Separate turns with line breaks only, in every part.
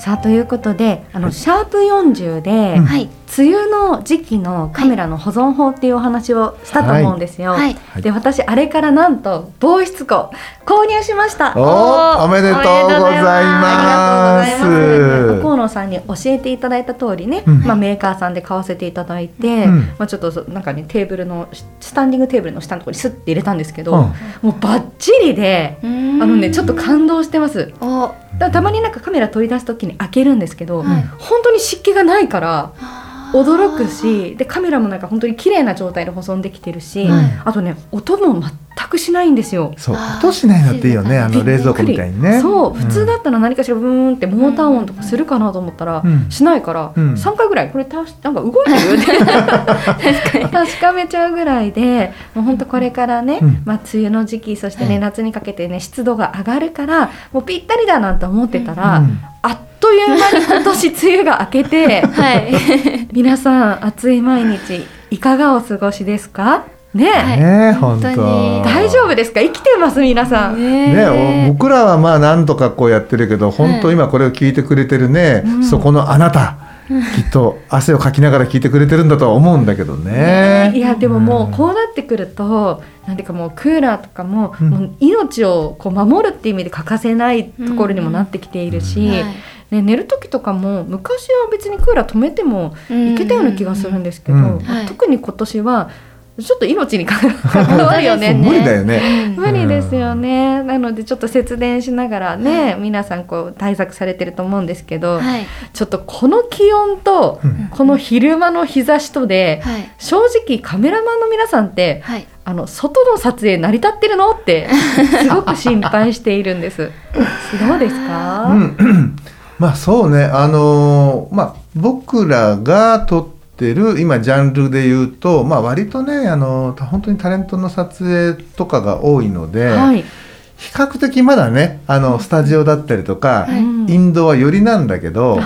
さあということであの、シャープ40で、梅雨の時期のカメラの保存法っていうお話をしたと思うんですよ。
はい。
はい。
で私あれからなんと防湿庫購入しました。
おーおめでとうございま
す。
す。
河野さんに教えていただいた通りね、
うん。
まあメーカーさんで買わせていただいて、
うん。
まあちょっとそなんかねテーブルのスタンディングテーブルの下のところにスッて入れたんですけど、
うん。
もうバッチリで、
あ
あのねちょっと感動してます。たまになんかカメラ取り出す時に開けるんですけど、
はい。
本当に湿気がないから驚くしでカメラもなんか本当に綺麗な状態で保存できてるし、
はい。
あとね音も全くしないんですよ。
そう。音しないのっていいよねあの冷蔵庫みたいにね。
そう普通だったら何かしらブーンってモーター音とかするかなと思ったら、
うん。
しないから、
うん。
3回ぐらいこれたしなんか動いてるって 確かめちゃうぐらいでもう本当これからね、
うん。
まあ、梅雨の時期そしてね、
はい
夏にかけてね湿度が上がるからもうぴったりだなと思ってたら、
うん。
あっという間に今年梅雨が明けて
はい
皆さん暑い毎日いかがお過ごしですか？ね。え、
はい。
ね本当
大丈夫ですか？生きてます皆さん、
ねお僕らはまあ何とかこうやってるけど本当今これを聞いてくれてるね、
うん。
そこのあなたきっと汗をかきながら聞いてくれてるんだとは思うんだけどね。
いやでももうこ
う
うなってくると、なんていうかもうクーラーとかも,、
うん。
もう命をこう守るっていう意味で欠かせないところにもなってきているし、
はい
ね、寝る時とかも昔は別にクーラー止めてもいけたような気がするんですけど、
うん。
まあ
はい。
特に今年はちょっと命に関わるよね。
無理だよね。
無理ですよね、なのでちょっと節電しながらね、皆さんこう対策されてると思うんですけど、
はい。
ちょっとこの気温と
うん。
この昼間の日差しとで、
はい。
正直カメラマンの皆さんって
はい。
あの外の撮影成り立ってるのってすごく心配しているんです。どうですか？
うんまあそうねあのーまあ僕らが撮ってる今ジャンルで言うとまあ割とねあのー本当にタレントの撮影とかが多いので、
はい。
比較的まだねあのスタジオだったりとか、
はい。
うん
インドは寄りなんだけど、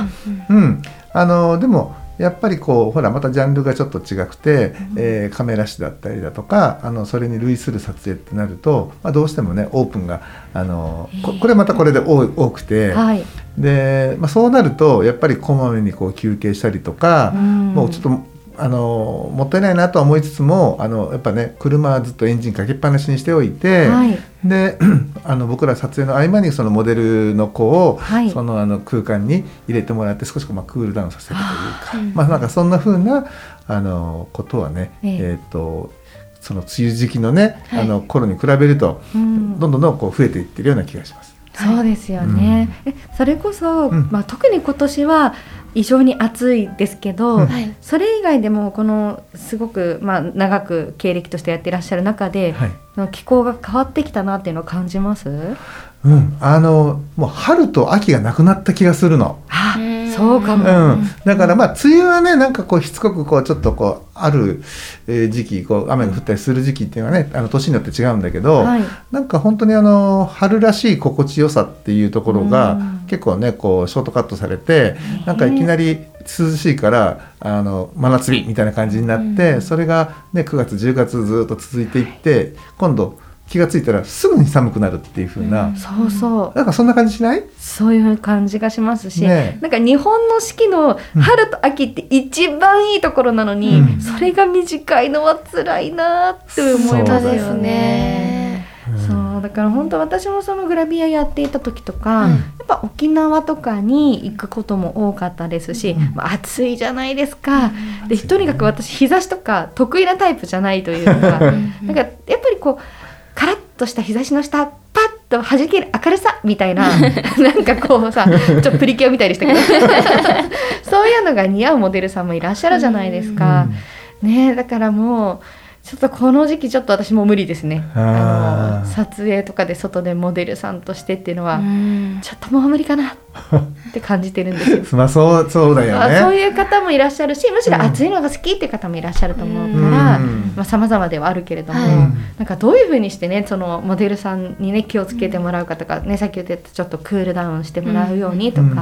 うん。
うん、あのでもやっぱりこうほらまたジャンルがちょっと違くて、えーカメラ師だったりだとかあのそれに類する撮影ってなると、まあ、どうしてもねオープンがあのここれまたこれで多くて、
はい。
で、まあ、そうなるとやっぱりこまめにこう休憩したりとか、
うん。
もうちょっとあのもったいないなとは思いつつもあのやっぱね車はずっとエンジンかけっぱなしにしておいて、
はい。
で あの僕ら撮影の合間にそのモデルの子を、
はい。
そのあの空間に入れてもらって少しこうまあクールダウンさせるというか、
うん
まあなんかそんな風なあのことはね、
え
え。
え
ーとその梅雨時期のね、
はい。
あの頃に比べると、
うん。
どんどんどんこう増えていってるような気がします。
そうですよね。えそれこそ、
うん。
まあ特に今年は異常に暑いですけど、
うん。
はい。
それ以外でもこのすごくまあ長く経歴としてやっていらっしゃる中で、
はい。
の気候が変わってきたなっていうのを感じます？
うん、あのもう春と秋がなくなった気がするの。
あ
うん
そうか
う
も。
ん、だからまあ梅雨はねなんかこうしつこくこうちょっとこうあるえー時期こう雨が降ったりする時期っていうのはねあの年によって違うんだけど、
はい。
なんか本当にあの春らしい心地よさっていうところが
うん
結構ねこうショートカットされてなんかいきなり涼しいからあの真夏日みたいな感じになって、
うん
それがね9月10月ずっと続いていって今度気がついたらすぐに寒くなるっていう風な、
うん。
そうそう。
なんかそんな感じしない？
そういう感じがしますし、
ね
なんか日本の四季の春と秋って一番いいところなのに、
うん。
それが短いのは辛いなって思います
よ
よね。そうだから本当私もそのグラビアやっていた時とか、
うん。
やっぱ沖縄とかに行くことも多かったですし、
うん。
まあ、暑いじゃないですか、でとにかく私日差しとか得意なタイプじゃないというかなんかやっぱりこうカラッとした日差しの下パッと弾ける明るさみたいななんかこうさちょっとプリキュアみたいでしたけどそういうのが似合うモデルさんもいらっしゃるじゃないですか。ねだからもうちょっとこの時期ちょっと私も無理ですねあ撮影とかで外でモデルさんとしてっていうのは、
うん
ちょっともう無理かなって感じてるんですよ。
まあそうそうだよ
あそう
ね。
いう方もいらっしゃるしむしろ暑いのが好きって方もいらっしゃると思うから、
うん
まあ様々ではあるけれども、
はい
なんかどういうふうにしてねそのモデルさんにね気をつけてもらうかとか、ねさっき言ってたちょっとクールダウンしてもらうようにとか、
うん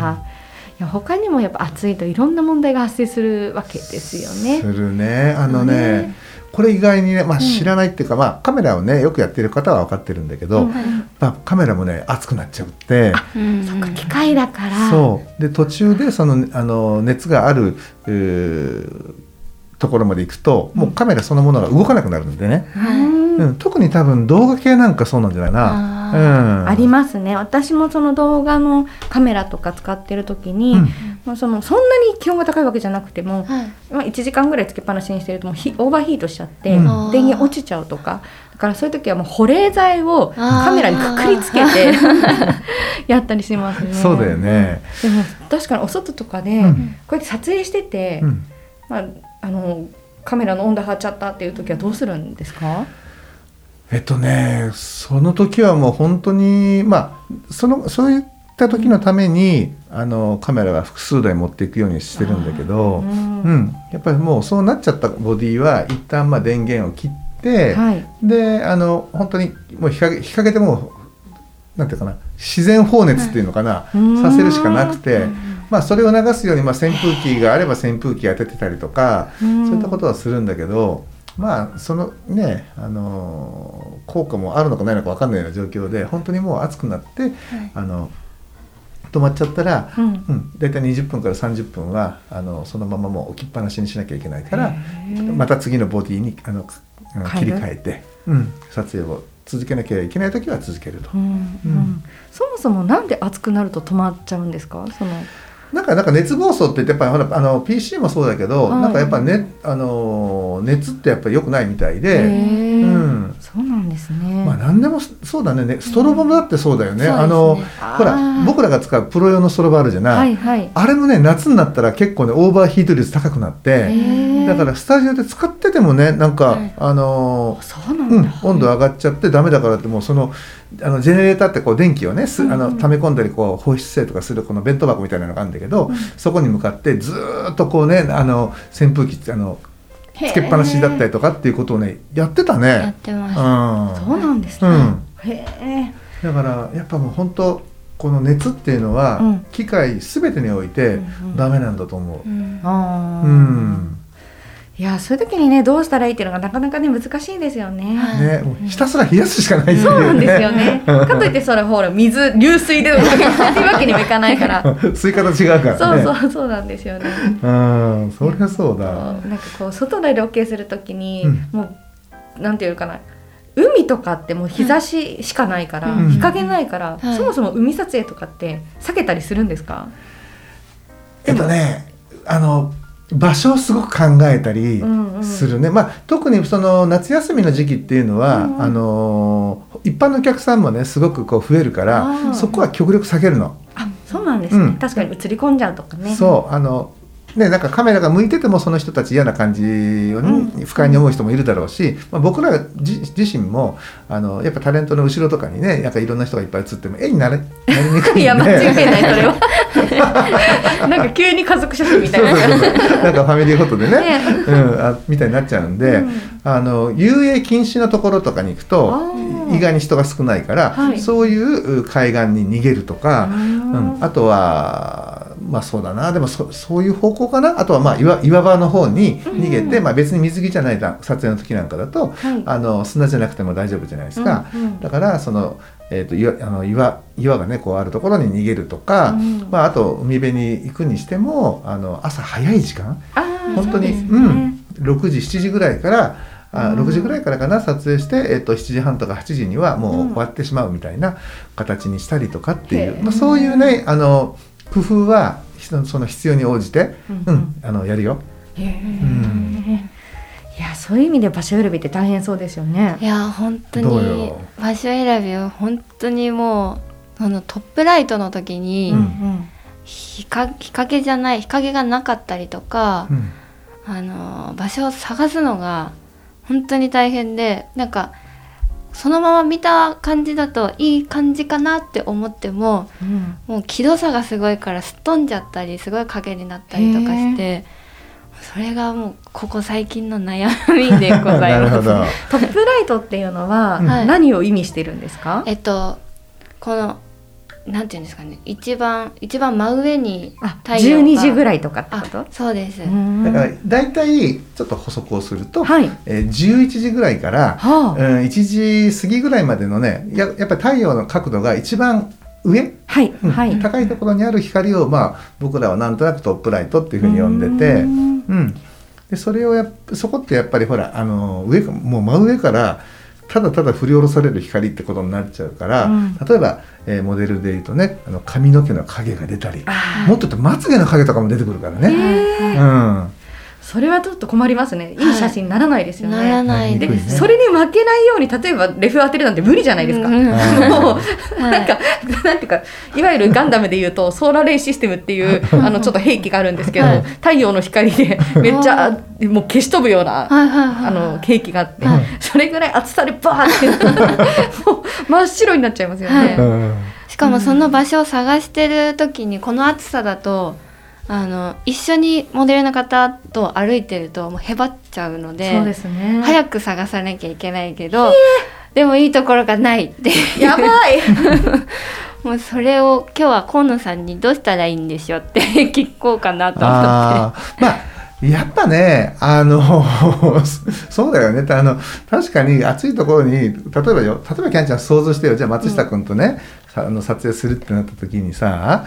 他にもやっぱ暑いといろんな問題が発生するわけですよね。
するね。あのね
ね
これ意外にね、まあ、
ん。
知らないっていうか、まあ、カメラをねよくやってる方は分かってるんだけど、
うん。
まあ、カメラもね熱くなっちゃって。
うん。
そっか機械だから。
そう。で途中でそのあの熱があるところまで行くともうカメラそのものが動かなくなるんでね、
うん
うん、特に多分動画系なんかそうなんじゃないな。
あ
うん、
ありますね。私もその動画のカメラとか使ってる時に、
うん
まあ、そのそんなに気温が高いわけじゃなくても、
はい。
まあ、1時間ぐらいつけっぱなしにしてるともうヒオーバーヒートしちゃって、
うん。
電源落ちちゃうとか。だからそういう時はもう保冷剤をカメラにくくりつけて やったりしますね。
そうだよね。
でも確かにお外とかで、
うん。
こうやって撮影してて、
うん。
まあ、あのカメラの温度張っちゃったっていう時はどうするんですか、
えっとねその時はもう本当にまあそのそういった時のためにあのカメラは複数台持っていくようにしてるんだけど、
う
うん。ん、やっぱりもうそうなっちゃったボディは一旦まあ電源を切って、
はい。
であの本当にもう日陰日陰でもうなんていうかな自然放熱っていうのかな、
うん。
させるしかなくて、
うん。
まあ、それを流すように、まあ、扇風機があれば扇風機当ててたりとか、
うん。
そういったことはするんだけどまあそのね、あのー効果もあるのかないのか分かんないような状況で本当にもう暑くなって、あの止まっちゃったら、
うん。
うん、大体20分から30分はあのそのままもう置きっぱなしにしなきゃいけないからまた次のボディにあの切り替えて、うん、撮影を続けなきゃいけない時は続けると。
うんうん。
うん。
そもそもなんで熱くなると止まっちゃうんですか？その
なんかなんか熱暴走って言ってやっぱりほらあの PC もそうだけど、
はい
なんかやっぱねあの熱ってやっぱり良くないみたい
へ
で、
ー
うん
そうなんですね。
まあ何でもそうだねねストロボもだってそうだよね。
うん
あの
ね
ほら僕らが使うプロ用のストロボあるじゃない。
はいはい。
あれもね夏になったら結構ねオーバーヒート率高くなって、だからスタジオで使っててもねなんか、
はい
あのー
そうなん
温度上がっちゃってダメだからってもうそのあのジェネレーターってこう電気をねすあの溜め込んだりこう放出性とかするこの弁当箱みたいなのがあるんだけど、そこに向かってずーっとこうねあの扇風機あの
へー
つけっぱなしだったりとかっていうことをねやってた
やっ
ね。
てま
うん
す。
そうなんですね。
うん
へえ。
だからやっぱもう本当この熱っていうのは、
うん
機械すべてにおいて
うんうん
ダメなんだと思う。
うん
ああ。
うん
いやそういう時にねどうしたらいいっていうのがなかなかね難しいですよね。
はい
ね、もうひたすら冷やすしかない。
そうなんですよね。かといってそれほら水流水でっていうわけにもいかないから。
吸い方違うからね。
そうそうそうなんですよね。
うん、そりゃそうだ。
なんかこう外でロケするときに、
うん
もうなんていうかな海とかってもう日差ししかないから、
うん
日陰ないから、
はい
そもそも海撮影とかって避けたりするんですか、
えっとね、あの場所をすごく考えたり
うんうん。
するね。まあ特にその夏休みの時期っていうのは、
うんうん。
あの一般のお客さんもねすごくこう増えるか
あ
ら、
ー。
そこは極力避けるの。
あそうなんですね、
うん。
確かに映り込んじゃうとかね。
そうあのね、なんかカメラが向いててもその人たち嫌な感じを、
うん。
不快に思う人もいるだろうし、まあ、僕ら自自身もあのやっぱタレントの後ろとかにねなんかいろんな人がいっぱい映っても絵になれなりにくいんで。
いや間違いないそれはなんか急に家族写真みたいな。
そうそうそう。なんかファミリーフォトでね。
ね。
うん、あみたいになっちゃうんで、
うん。
あの遊泳禁止のところとかに行くと意外に人が少ないから、
はい。
そういう海岸に逃げるとか、
う
うんん、あとはまあそうだな。でもそそういう方向かな？あとはまあ岩岩場の方に逃げて、
うん
まあ、別に水着じゃないだ撮影の時なんかだと
はい。
あの砂じゃなくても大丈夫じゃないですか、
うんうん。
だからその、えー、と岩あの岩岩がねこうあるところに逃げるとか、
うん
まあ、あと海辺に行くにしてもあの朝早い時間本当に
そうね。
うん、6時7時ぐらいからあ
うん。
6時ぐらいからかな撮影して、えっと7時半とか8時にはもう終わってしまうみたいな形にしたりとかっていう、まあ、そういうねあの工夫はその必要に応じて、
うん。
うんあのやるよ。
へえいやそういう意味で場所選びって大変そうですよね。
いや本当に
よ。
場所選びは本当にもうそのトップライトの時に
うん。
うん
日か日陰じゃない日陰がなかったりとか
う、ん。
あの場所を探すのが本当に大変でなんかそのまま見た感じだといい感じかなって思っても
うん。
もう気度差がすごいからすっ飛んじゃったりすごい影になったりとかしてそれがもうここ最近の悩みでござ
ないる
ます。
トップライトっていうのは
はい。
何を意味してるんですか、
えっとこのなんていうんですかね一番一番真上に
あ
太陽が。
12時ぐらいとかってこ
あ
と
そうです、
うん。
だから大体ちょっと補足をすると、
はい。
えー11時ぐらいから、
はあ、
うん、1時過ぎぐらいまでのねややっぱり太陽の角度が一番上、
はい
うん。
はい。
高いところにある光を、まあ、僕らはなんとなくトップライトっていうふうに呼んでて。
うん。
うん、でそれをやっそこってやっぱりほらあの上かもう真上からただただ振り下ろされる光ってことになっちゃうから、
うん。
例えば、えーモデルでいうとねあの髪の毛の影が出たり
あ
もっと言うとまつげの影とかも出てくるからね。
へ
うん
それはちょっと困りますね。い。い写真にならないですよね、
ならない
で
ね。
それに負けないように例えばレフ当てるなんて無理じゃないですか、
うん
もう
はい。
なんか、なんていうか、いわゆるガンダムでいうと、ソーラーレイシステムっていう、あの、ちょっと兵器があるんですけど、
はい。
太陽の光で、めっちゃ、もう消し飛ぶような、
はいはいはい
あの、兵器があって
はい、
それぐらい厚さでバーって、もう真っ白になっちゃいますよね。
うん。
しかもその場所を探してる時にこの暑さだとあの一緒にモデルの方と歩いてるともうへばっちゃうので
そうですね。
早く探さなきゃいけないけどでもいいところがないって
やばい。
もうそれを今日は河野さんにどうしたらいいんでしょうって聞こうかなと思っ
あー。まあやっぱねあの そうだよね。あの確かに暑いところに例えばよ例えばキャンちゃん想像してよ。じゃあ松下君とね、さあの撮影するってなった時にさ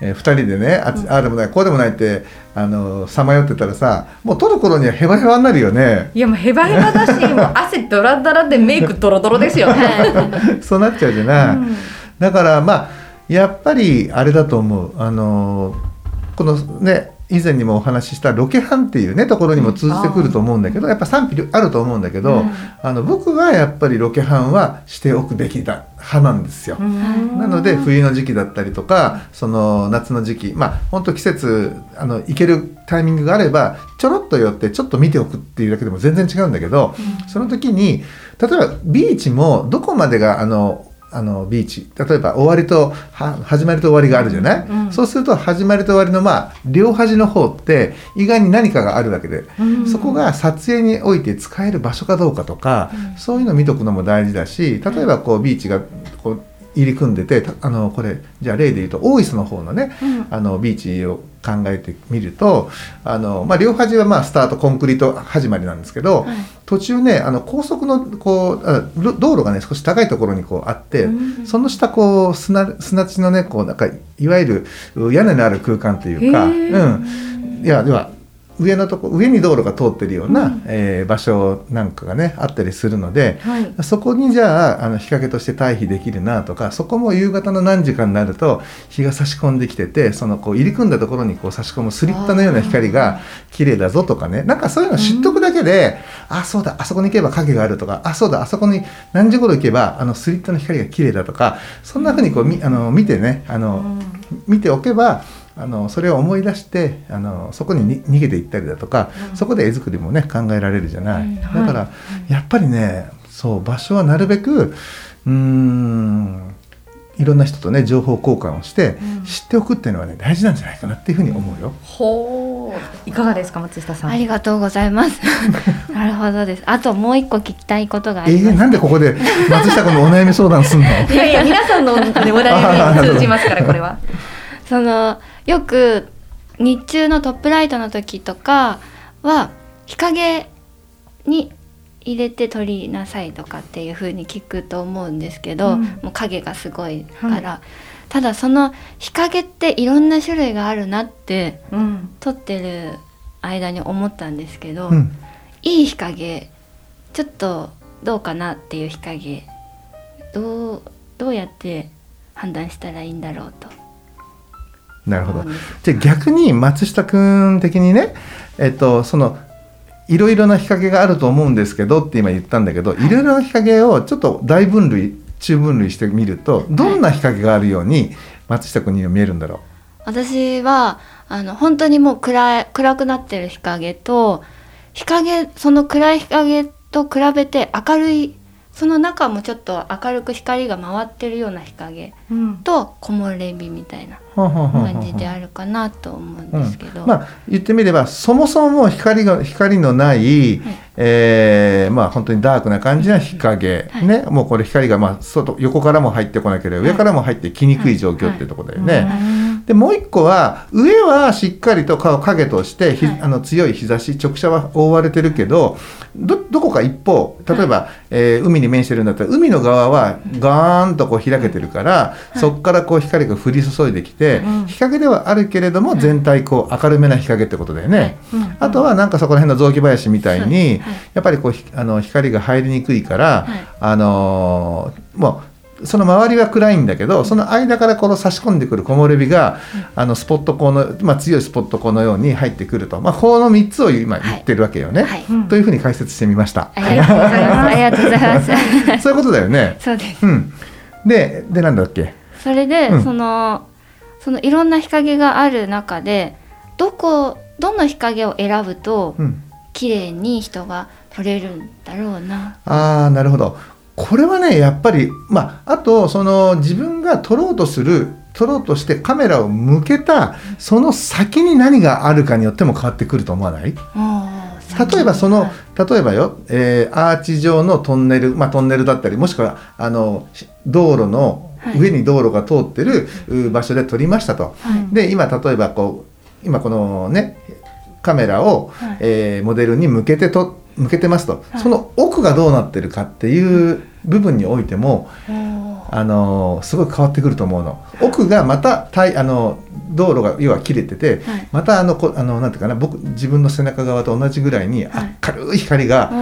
えー、2人でねあ,、ああでもないこうでもないってあのさまよってたらさもう撮る頃にはヘバヘバになるよね。
いや、もうヘバヘバだし、もう汗ドラドラでメイクドロドロですよね。
そうなっちゃうじゃない、
うん。
だからまあやっぱりあれだと思う。あのこのね以前にもお話ししたロケハンっていうねところにも通じてくると思うんだけど、やっぱ賛否あると思うんだけど、
うん。
あの僕はやっぱりロケハンはしておくべきだ派なんですよ。
うん。
なので冬の時期だったりとかその夏の時期まあ本当季節あの行けるタイミングがあればちょろっと寄ってちょっと見ておくっていうだけでも全然違うんだけど、その時に例えばビーチもどこまでがあのあのビーチ。例えば終わりとは始まりと終わりがあるじゃない、
うん
そうすると始まりと終わりのまあ両端の方って意外に何かがあるわけで、
うん。
そこが撮影において使える場所かどうかとか、そういうの見とくのも大事だし例えばこうビーチがこう入り組んでてたあのこれじゃあ例で言うと大磯の方のね、
うん。
あのビーチを考えてみるとあの、まあ、両端はまあスタートコンクリート始まりなんですけど、
はい。
途中ねあの高速のこうあろ道路がね少し高いところにこうあって、
うん。
その下こう砂砂地のねこうなんかいわゆる屋根のある空間というか、うん、いやでは上のとこ上に道路が通ってるような、
うん。
えー場所なんかがねあったりするので、
はい。
そこにじゃああの日陰として退避できるなとかそこも夕方の何時間になると日が差し込んできててそのこう入り組んだところにこう差し込むスリットのような光が綺麗だぞとかね。なんかそういうの知っとくだけで、あそうだあそこに行けば影があるとかあそうだあそこに何時頃行けばあのスリットの光が綺麗だとかそんな風にこうみあの見てねあの、見ておけばあのそれを思い出してあのそこにに逃げていったりだとか、そこで絵作りもね考えられるじゃない、
うん
だから、やっぱりねそう場所はなるべくうーんいろんな人とね情報交換をして、知っておくっていうのはね大事なんじゃないかなっていうふうに思うよ。
ほう。いかがですか、松下さん？
ありがとうございます。なるほどです。あともう一個聞きたいことがあ
えー、
ります。
なんでここで松下君のお悩み相談すんの？
いやいや、皆さんの、ね、お題に通じますから、これは。
そのよく日中のトップライトの時とかは日陰に入れて撮りなさいとかっていう風に聞くと思うんですけど、
うん。
もう影がすごいから、
は
ただその日陰っていろんな種類があるなって
うん。
撮ってる間に思ったんですけど、
うん。
いい日陰ちょっとどうかなっていう日陰どうどうやって判断したらいいんだろうと
なるほど。じゃあ逆に松下君的にねえっとそのいろいろな日陰があると思うんですけどって今言ったんだけど、い、ろいろな日陰をちょっと大分類中分類してみるとどんな日陰があるように松下君には見えるんだろ
私はあの本当にもう暗い暗くなってる日陰と日陰その暗い日陰と比べて明るいその中もちょっと明るく光が回ってるような日陰
うん。
と木漏れ日みたいな
う。はんはんはんはん
感じであるかなと思うんですけど、
まあ言ってみればそもそも光が光のない、
はい。
えーまあ本当にダークな感じな日陰、
はい。
ね。もうこれ光がまあ外横からも入ってこなければ上からも入ってきにくい状況っていうところだよね。でもう一個は上はしっかりと顔影としてひ、
はい。
あの強い日差し直射は覆われてるけどどどこか一方例えば、えー海に面してるんだったら海の側はガーンとこう開けてるから、そこからこう光が降り注いできて、
うん。
日陰ではあるけれども全体こう明るめな日陰ってことだよね。
うん。
あとはなんかそこら辺の雑木林みたいに、
はい。はい。
やっぱりこうひあの光が入りにくいから、
はい。
あのーもうその周りは暗いんだけどその間からこの差し込んでくる木漏れ日が、あのスポット光の、まあ、強いスポット光のように入ってくると、まあ、この3つを今言ってるわけよね、
はい。
うん。
というふうに解説してみました。
ありがとうございます。ありがとうございます。
そういうことだよね。
そうです。
うん、ででなんだっけ？
それで、
うん。
そのそのいろんな日陰がある中でどこどの日陰を選ぶと
うん。
綺麗に人が撮れるんだろうな。
ああなるほどこれはねやっぱりまああとその自分が撮ろうとする撮ろうとしてカメラを向けたその先に何があるかによっても変わってくると思わない？例えばその例えばよ、えーアーチ状のトンネル、まあ、トンネルだったりもしくはあのし道路の
はい。
上に道路が通ってるう場所で撮りましたと。
はい。
で今例えばこう今このねカメラを、
はい。
えーモデルに向けてと向けてますと、
はい。
その奥がどうなってるかっていう部分においても、あのーすごい変わってくると思うの。奥がまたたいあの道路が要は切れてて、
はい。
またあのこあのなんていうかな僕自分の背中側と同じぐらいに
はい。
明るい光が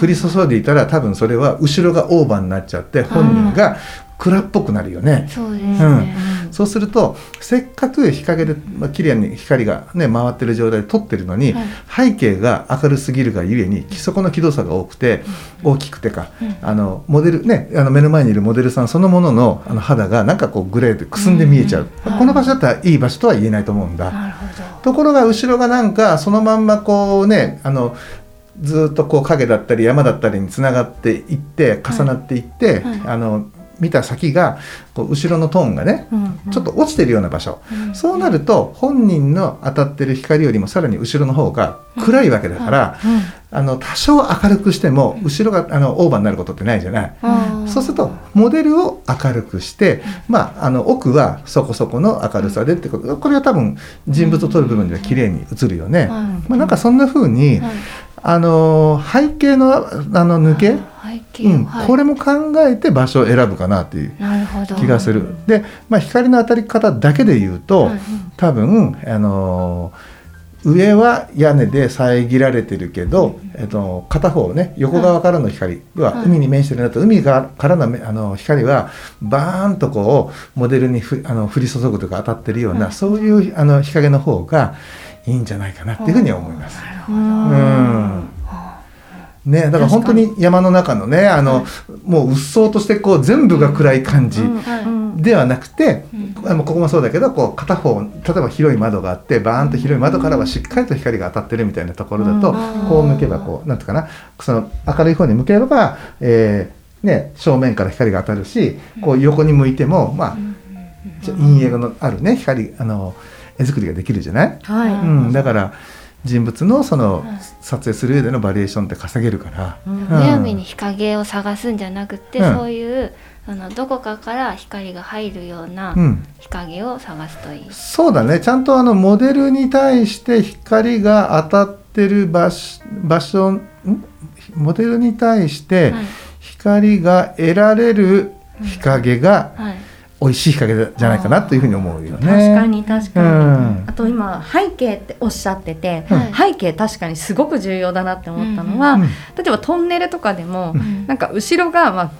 降り注いでいたら多分それは後ろがオーバーになっちゃって本人が暗っぽくなるよね。
そうですね。
そうするとせっかく日陰で、まあ、綺麗に光が、ね、回ってる状態で撮ってるのに、背景が明るすぎるがゆえにそこの輝度差が多くて、大きくてか、
うん。
あのモデルねあの目の前にいるモデルさんそのもののあの肌がなんかこうグレーでくすんで見えちゃう、
うん。
この場所だったらいい場所とは言えないと思うんだ。
なるほど。
ところが後ろがなんかそのまんまこうねあのずっとこう影だったり山だったりにつながっていって重なっていって、
はい。
あの見た先がこう後ろのトーンがねちょっと落ちてるような場所、
うん。
そうなると本人の当たってる光よりもさらに後ろの方が暗いわけだから、あの多少明るくしても後ろがあのオーバーになることってないじゃない。そうするとモデルを明るくして、まあ、あの奥はそこそこの明るさでってこと。これは多分人物を撮る部分では綺麗に映るよね。
はい
まあ、なんかそんな風に、
はい。
あの背景のあの抜け、うん
はい。
これも考えて場所を選ぶかなっていう気がする。で、まあ、光の当たり方だけで言うと、
はい
多分、あの上は屋根で遮られてるけど、えっと、片方ね横側からの光、要は
はい。
海に面してるんだと海がからのめあの光はバーンとこうモデルにふあの降り注ぐとか当たってるような、
はい。
そういうあの日陰の方がいいんじゃないかなっていうふうには思います。
なるほど。
うんね、だから本当に山の中のねあの、もう鬱蒼としてこう全部が暗い感じ
はい
ではなくて、ここもそうだけどこう片方例えば広い窓があってバーンと広い窓からはしっかりと光が当たってるみたいなところだと、
うん。
こう向けばこうなんていうかなその明るい方に向ければ、えーね、正面から光が当たるしこう横に向いても、まあ、陰影のあるね光あの絵作りができるじゃない、
はい。
うん、だから人物のその
はい
撮影する上でのバリエーションって稼げるから。
うん。
うん。
むやみに日陰を探すんじゃなくて、
うん。
そういうあのどこかから光が入るような
うん。
日陰を探すといい。
そうだね。ちゃんとあのモデルに対して光が当たってる場所場所ん？モデルに対して
はい
光が得られる日陰が
はい
美味しい日陰じゃないかなというふうに思うよね。
確かに確かに、
うん。
あと今背景っておっしゃってて、
はい。
背景確かにすごく重要だなって思ったのは、
うん
例えばトンネルとかでも、
うん。
なんか後ろがまあ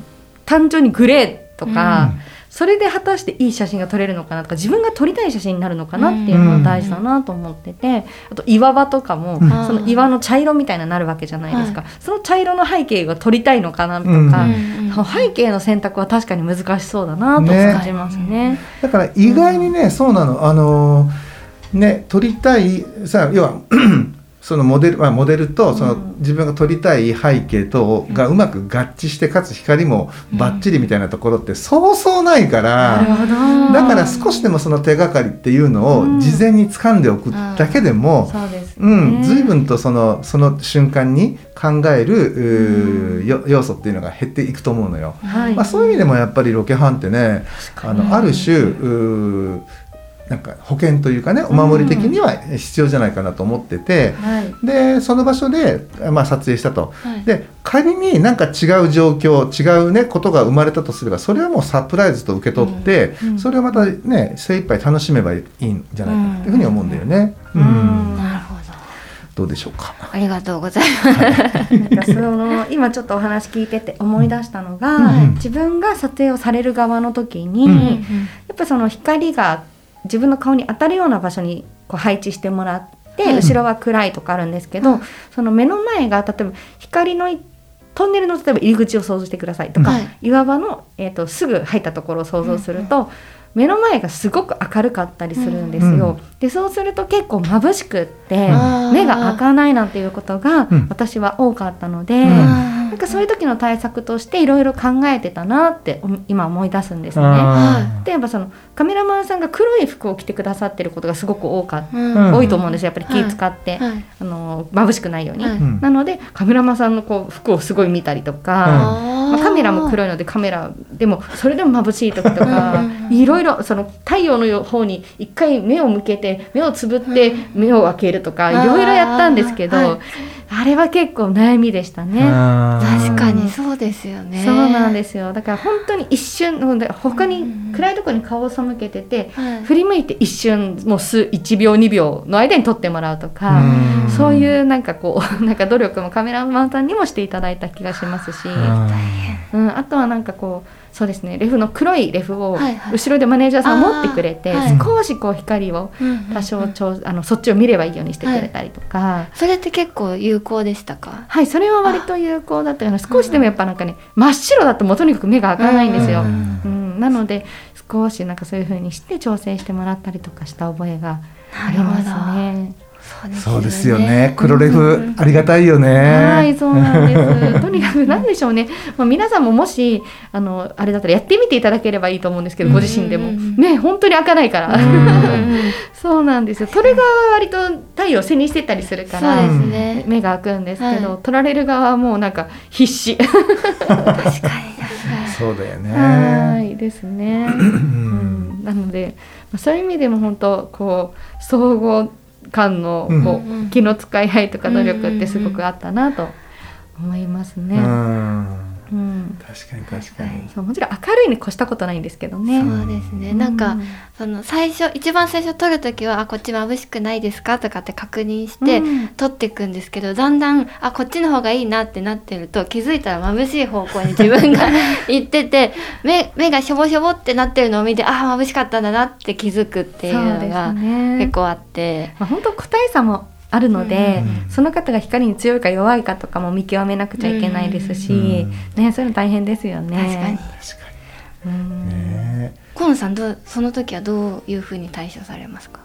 単純にグレーとか、
うん
それで果たしていい写真が撮れるのかなとか自分が撮りたい写真になるのかなっていうのが大事だなと思ってて、あと岩場とかも、
うん。
その岩の茶色みたいななるわけじゃないですか、その茶色の背景が撮りたいのかなとか、背景の選択は確かに難しそうだなと感じますね。
だから意外にね、そうなの。あのーね撮りたいさ要はそのモデル、まあ、モデルとその
うん
自分が撮りたい背景とがうまく合致してかつ光もバッチリみたいなところってそうそうないから、だから少しでもその手がかりっていうのを
うん。
事前に掴んでおくだけでも、
そう
ん、随分とそのその瞬間に考える、要素っていうのが減っていくと思うのよ。
はい。
まあ、そういう意味でもやっぱりロケハンってねあのある種なんか保険というかねお守り的には必要じゃないかなと思ってて、
はい。
でその場所で、まあ、撮影したと。
はい。
で仮になんか違う状況違うねことが生まれたとすればそれはもうサプライズと受け取って、
うん
それをまたね精一杯楽しめばいいんじゃないかなっていうふうに思うんだよね。
う
うん。ん。
なるほど。
どうでしょうか？
ありがとうございます。
なんかその今ちょっとお話聞いてて思い出したのが、
うん。
自分が撮影をされる側の時に、
うん。
やっぱその光が自分の顔に当たるような場所にこう配置してもらって、
うん。
後ろは暗いとかあるんですけど、その目の前が例えば光のトンネルの例えば入り口を想像してくださいとか、
はい。
岩場の、えー、とすぐ入ったところを想像すると、目の前がすごく明るかったりするんですよ。でそうすると結構眩しくって、
うん
目が開かないなんていうことが
うん。
私は多かったので、
うん
なんかそういう時の対策としていろいろ考えてたなってお今思い出すんですね。
あ
例えばそのカメラマンさんが黒い服を着てくださってることがすごく多かっ
うん。
多いと思うんですよ。やっぱり気使って、
はい。
あの眩しくないように。
はい。
うん。
なのでカメラマンさんのこう服をすごい見たりとか、まあ、カメラも黒いのでカメラでもそれでも眩しい時とか
うん。
いろいろその太陽の方に一回目を向けて目をつぶって目を開けるとかいろいろやったんですけど、
はい
あれは結構悩みでしたね。
確かにそうですよね。
そうなんですよ。だから本当に一瞬ほんで他に暗いところに顔を背けてて
はい。
振り向いて一瞬もう数1秒2秒の間に撮ってもらうとか、
うん。
そういうなんかこう なんか努力もカメラマンさんにもしていただいた気がしますし、うん、あとはなんかこうそうですね。レフの黒いレフを
はいはい。
後ろでマネージャーさん持ってくれて、
あーはい
少しこう光を
うんうん
多少ちょあのそっちを見ればいいようにしてくれたりとか。
それって結構有効でしたか？
はい、それは割と有効だったような少しでもやっぱなんかね真っ白だともうとにかく目が開かないんですよ。
うん
うん、なので少しなんかそういう風にして調整してもらったりとかした覚えがありますね。
そうですよね。黒レフありがたいよね。
はい、そうなんです。とにかくなんでしょうね。まあ、皆さんももしあのあれだったらやってみていただければいいと思うんですけど、ご自身でも
うん
ね本当に開かないから。
うん
そうなんですよ。撮る側は割と太陽を背にしてたりするから。
そうですね
目が開くんですけど、
はい
撮られる側はもうなんか必死。
確かに
そうだよ
は
ね。
いですね。
う
うんん、なのでまあそういう意味でも本当こう総合感のこう、気の使い合いとか努力ってすごくあったなと思いますね。
うん
うん
確かに確かに。
そうもちろん明るいに越したことないんですけどね。
そうですねなんかその最初一番最初撮る時は「あこっち眩しくないですか?」とかって確認して、
うん
撮っていくんですけどだんだんあこっちの方がいいなってなってると気づいたら眩しい方向に自分が 行ってて目目がしょぼしょぼってなってるのを見てあ眩しかったんだなって気づくっていうのが
ね。
結構あって。
まあ本当個体差もあるので、
うん。
その方が光に強いか弱いかとかも見極めなくちゃいけないですし、ねそういうの大変ですよね。
確かに。
確か
うん。
にね。
河野さんどうその時はどういうふうに対処されますか？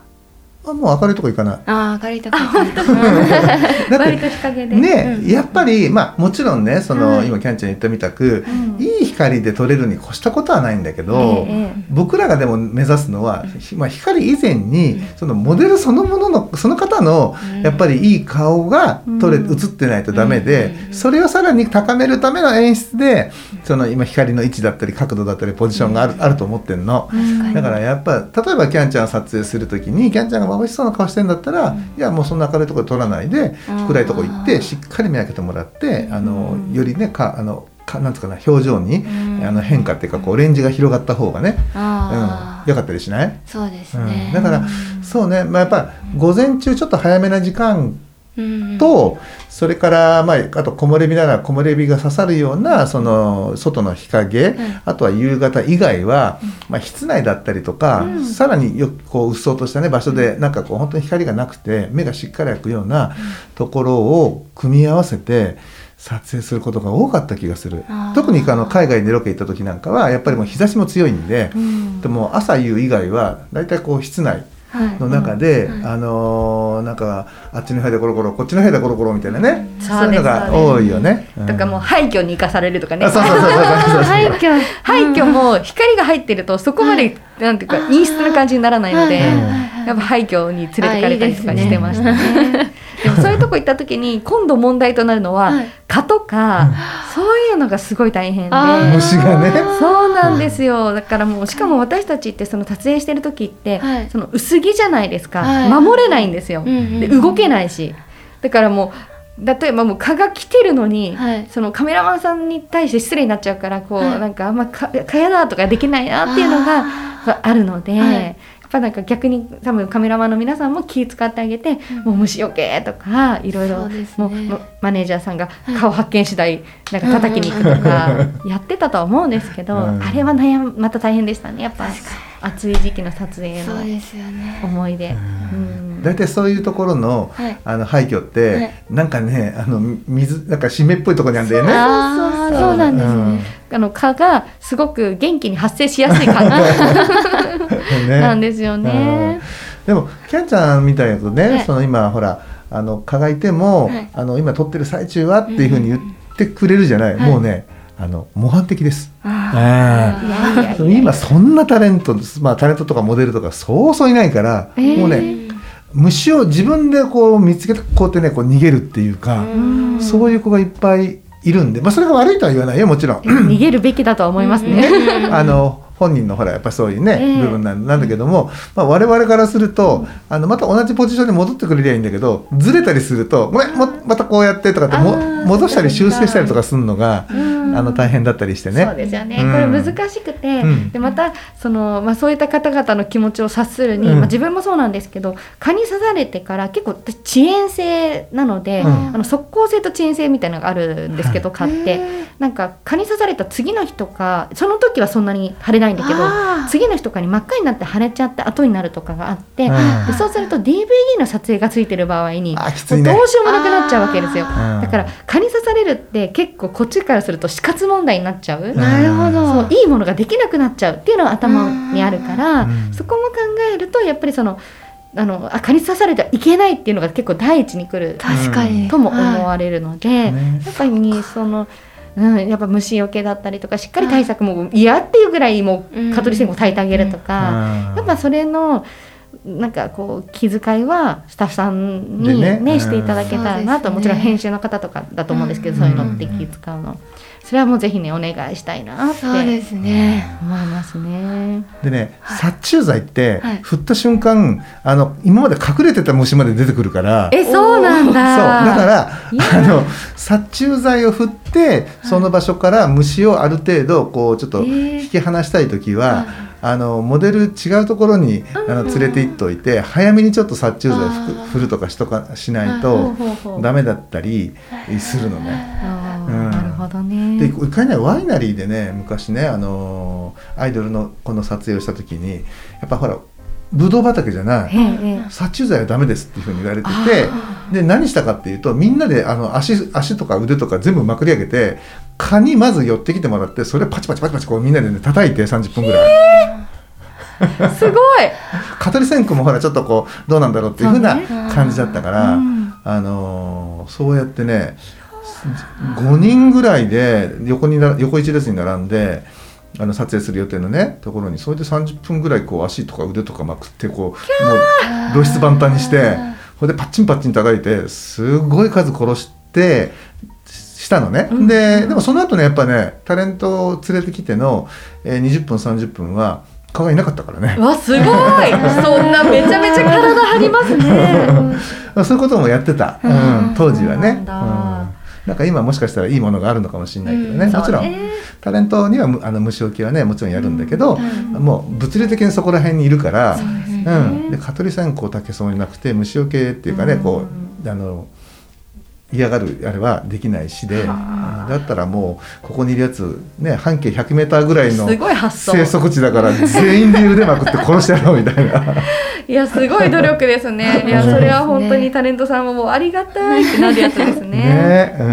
あもう明るいとこ行かない。
ああ明るいとこ
だって
割と日陰で。
ね、
うん。
やっぱりまあもちろんねその、
はい
今キャンちゃん言ったみたく、
うん。
いい光で撮れるに越したことはないんだけど、
ええ
僕らがでも目指すのは、ひまあ、光以前にそのモデルそのもののその方の
うん。
やっぱりいい顔が撮れ、
うん
映ってないとダメで、
うん。
それをさらに高めるための演出でその今光の位置だったり角度だったりポジションがある,、あると思ってんの。
うん
だからやっぱ例えばキャンちゃんを撮影する時にキャンちゃんが眩しそうな顔してんだったら、いやもうそんな明るいところで撮らないで
うん
暗いとこ行ってしっかり目開けてもらってあの
うん
よりねかあのかなんつうかな表情に、
うん。
あの変化っていうかこうレンジが広がった方がね、
あ
うん、よかったりしない、
そうです
うん。
ね、
だからそうね、まあ、やっぱ午前中ちょっと早めな時間
うん
と、それから、まあ、あと木漏れ日なら木漏れ日が刺さるようなその外の日陰、あとは夕方以外は、まあ、室内だったりとか、
うん。
さらによくこう鬱蒼とした、ね、場所でなんかこう本当に光がなくて目がしっかり開くようなところを組み合わせて撮影することが多かった気がする。特にあの海外でロケ行った時なんかはやっぱりもう日差しも強いんで、
うん。
でも朝夕以外はだいたいこう室内
はい
の中で、
うん
あのーなんかあっちの部屋でコロコロこっちの部屋でコロコロみたいなね、
うん
そういうのが多いよね。
とかもう廃墟に生かされるとかね。
廃墟。
廃墟も光が入ってるとそこまでなんていうか陰湿な感じにならないので
はいはいはい
やっぱ廃墟に連れてかれたりとかしてましたね。でもそういうとこ行った時に今度問題となるのは
はい。
蚊とかそういうのがすごい大変で。
虫がね。
そうなんですよ。だからもうしかも私たちってその撮影してる時って、
はい。
その薄着じゃないですか、
はい。
守れないんですよ、
うんうんうん。
で動けないし。だからもう例えばもう蚊が来てるのに、
はい。
そのカメラマンさんに対して失礼になっちゃうからこう、
はい。
なんかあんまか蚊やだとかできないなっていうのが
あ
あるので、ぱなんか逆に多分カメラマンの皆さんも気使ってあげて、もう虫よけとかいろいろ
ね。
もうマネージャーさんが顔発見次第なんか叩きに行くとかやってたとは思うんですけど、
うん。
あれは悩むまた大変でしたねやっぱ暑い時期の撮影の
そうですよね。
思い出。
うん。
うん
大体そういうところの,、
はい。
あの廃墟って、
はい。
なんかねあの水なんか湿っぽいところにあるんだよね。
そう
そうなんですね、
あの蚊がすごく元気に発生しやすい感じ
ね。
なんですよね。
でもキャンちゃんみたいなとね、
はい。
その今ほらあの蚊がいても、
はい。
あの今撮ってる最中はっていうふうに言ってくれるじゃない、
はい
もうねあの模範的です。今そんなタレント、まあ、タレントとかモデルとかそうそういないから、
えー。
もうね虫を自分でこう見つけてこうやってねこう逃げるっていうか、
うん
そういう子がいっぱいいるんで、まあ、それが悪いとは言わないよもちろん。
逃げるべきだとは思いますね。
あの本人のほらやっぱりそういうね、
ええ
部分なんなんだけども、まあ、我々からすると、あのまた同じポジションに戻ってくれりゃいいんだけどずれたりすると「ごめんもまたこうやって」とかっても戻したり修正したりとかするのが、
うん。
あの大変だったりしてね。
そうですよね、
うん。
これ難しくて、
うん。
でまたその、まあ、そういった方々の気持ちを察するに、
うん。
まあ、自分もそうなんですけど蚊に刺されてから結構私遅延性なので、
うん。
あの速攻性と遅延性みたいなのがあるんですけど、蚊って。なんか蚊に刺された次の日とかその時はそんなに腫れないんだけど次の日とかに真っ赤になって腫れちゃって後になるとかがあって、
うん。
でそうすると DVD の撮影がついてる場合に
ね。
どうしようもなくなっちゃうわけですよ。
うん。
だから蚊に刺されるって結構こっちからすると死活問題になっちゃう。
なるほど。
いいものができなくなっちゃうっていうのが頭にあるから、
うん。
そこも考えるとやっぱりそのあのあ蚊に刺されてはいけないっていうのが結構第一に来る
確かに、
とも思
はい
われるので、
ね。
やっぱりその。うん、やっぱ虫除けだったりとかしっかり対策も嫌っていうぐらいも
う
蚊取り線香炊いてあげるとか、
うん。
やっぱそれのなんかこう気遣いはスタッフさんに
でね。
ねしていただけたらなと、
うん。
もちろん編集の方とかだと思うんですけど、
うん。
そういうのって気遣うのそれはもうぜひねお願いしたいなって。
そうですね。
思いますね。
でね、
はい。
殺虫剤って、
はい。
振った瞬間あの今まで隠れてた虫まで出てくるから。
えそうなん
そう。
だ。
だからあの殺虫剤を振ってその場所から虫をある程度こうちょっと
えー。
引き離したい時は、
はい。
あのモデル違うところにあの連れて行っといて早めにちょっと殺虫剤
あ
ふ
ー
振るとかしとかしないとダメだったりするのね。うん
ほどね。
で一回ねワイナリーでね昔ねあのーアイドルのこの撮影をした時にやっぱほらブドウ畑じゃない
ええええ。
殺虫剤はダメですっていうふうに言われててで何したかっていうとみんなであの足足とか腕とか全部まくり上げて蚊にまず寄ってきてもらってそれをパチパチパチパチこうみんなでね叩いて30分ぐらい。
すごい。
蚊取り線香もほらちょっとこうどうなんだろうっていうふうな感じだったから、
うん。
あのーそうやってね5人ぐらいで横にな横一列に並んであの撮影する予定のねところにそれで30分ぐらいこう足とか腕とかまくってこうもう露出万端にしてそれでパッチンパッチン叩いてすごい数殺してしたのね、
うん。
ででもその後ねやっぱねタレントを連れてきての、えー20分30分は蚊がいなかったからね。
うわすごい。そんなめちゃめちゃ体張りますね。
ま あそういうこともやってた、う
うん。
ん、当時はね。
そうなんだ
なんか今もしかしたらいいものがあるのかもしれないけどね、
うん。
もちろん、
そうね。
タレントにはむあの虫除けはねもちろんやるんだけど、
うん。
もう物理的にそこら辺にいるから、
ね。
うん、で蚊取り線香だけそうになくて虫除けっていうかね、
うん。
こうあの嫌がるあれはできないしで、
はあ
だったらもうここにいるやつね半径 100m ぐらいの生息地だから全員で腕まくって殺してやろうみたいな。
いやすごい努力ですね。いやそれは本当にタレントさんももうありがたいってなるやつですね。
ね、う
うん。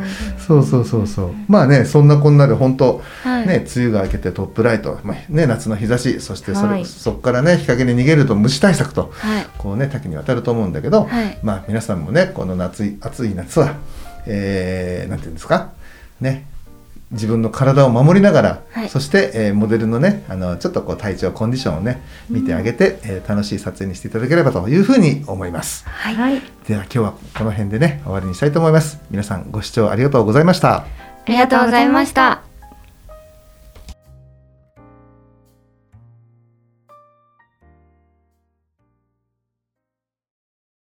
ん、そうそうそうそう。まあね、そんなこんなで本当、
はい。
ね、梅雨が明けてトップライト、まあね、夏の日差し、そしてそれ、
はい。
そこからね、日陰に逃げると虫対策と、
はい。
こうね、多岐にわたると思うんだけど、
はい。
まあ皆さんもね、この夏い、暑い夏は、えー、なんていうんですか、ね、自分の体を守りながら、
はい。
そして、えーモデルのねあのちょっとこう体調コンディションをね見てあげて、えー楽しい撮影にしていただければというふうに思います。
はい、はい、
では今日はこの辺でね終わりにしたいと思います。皆さんご視聴ありがとうございました。
ありがとうございました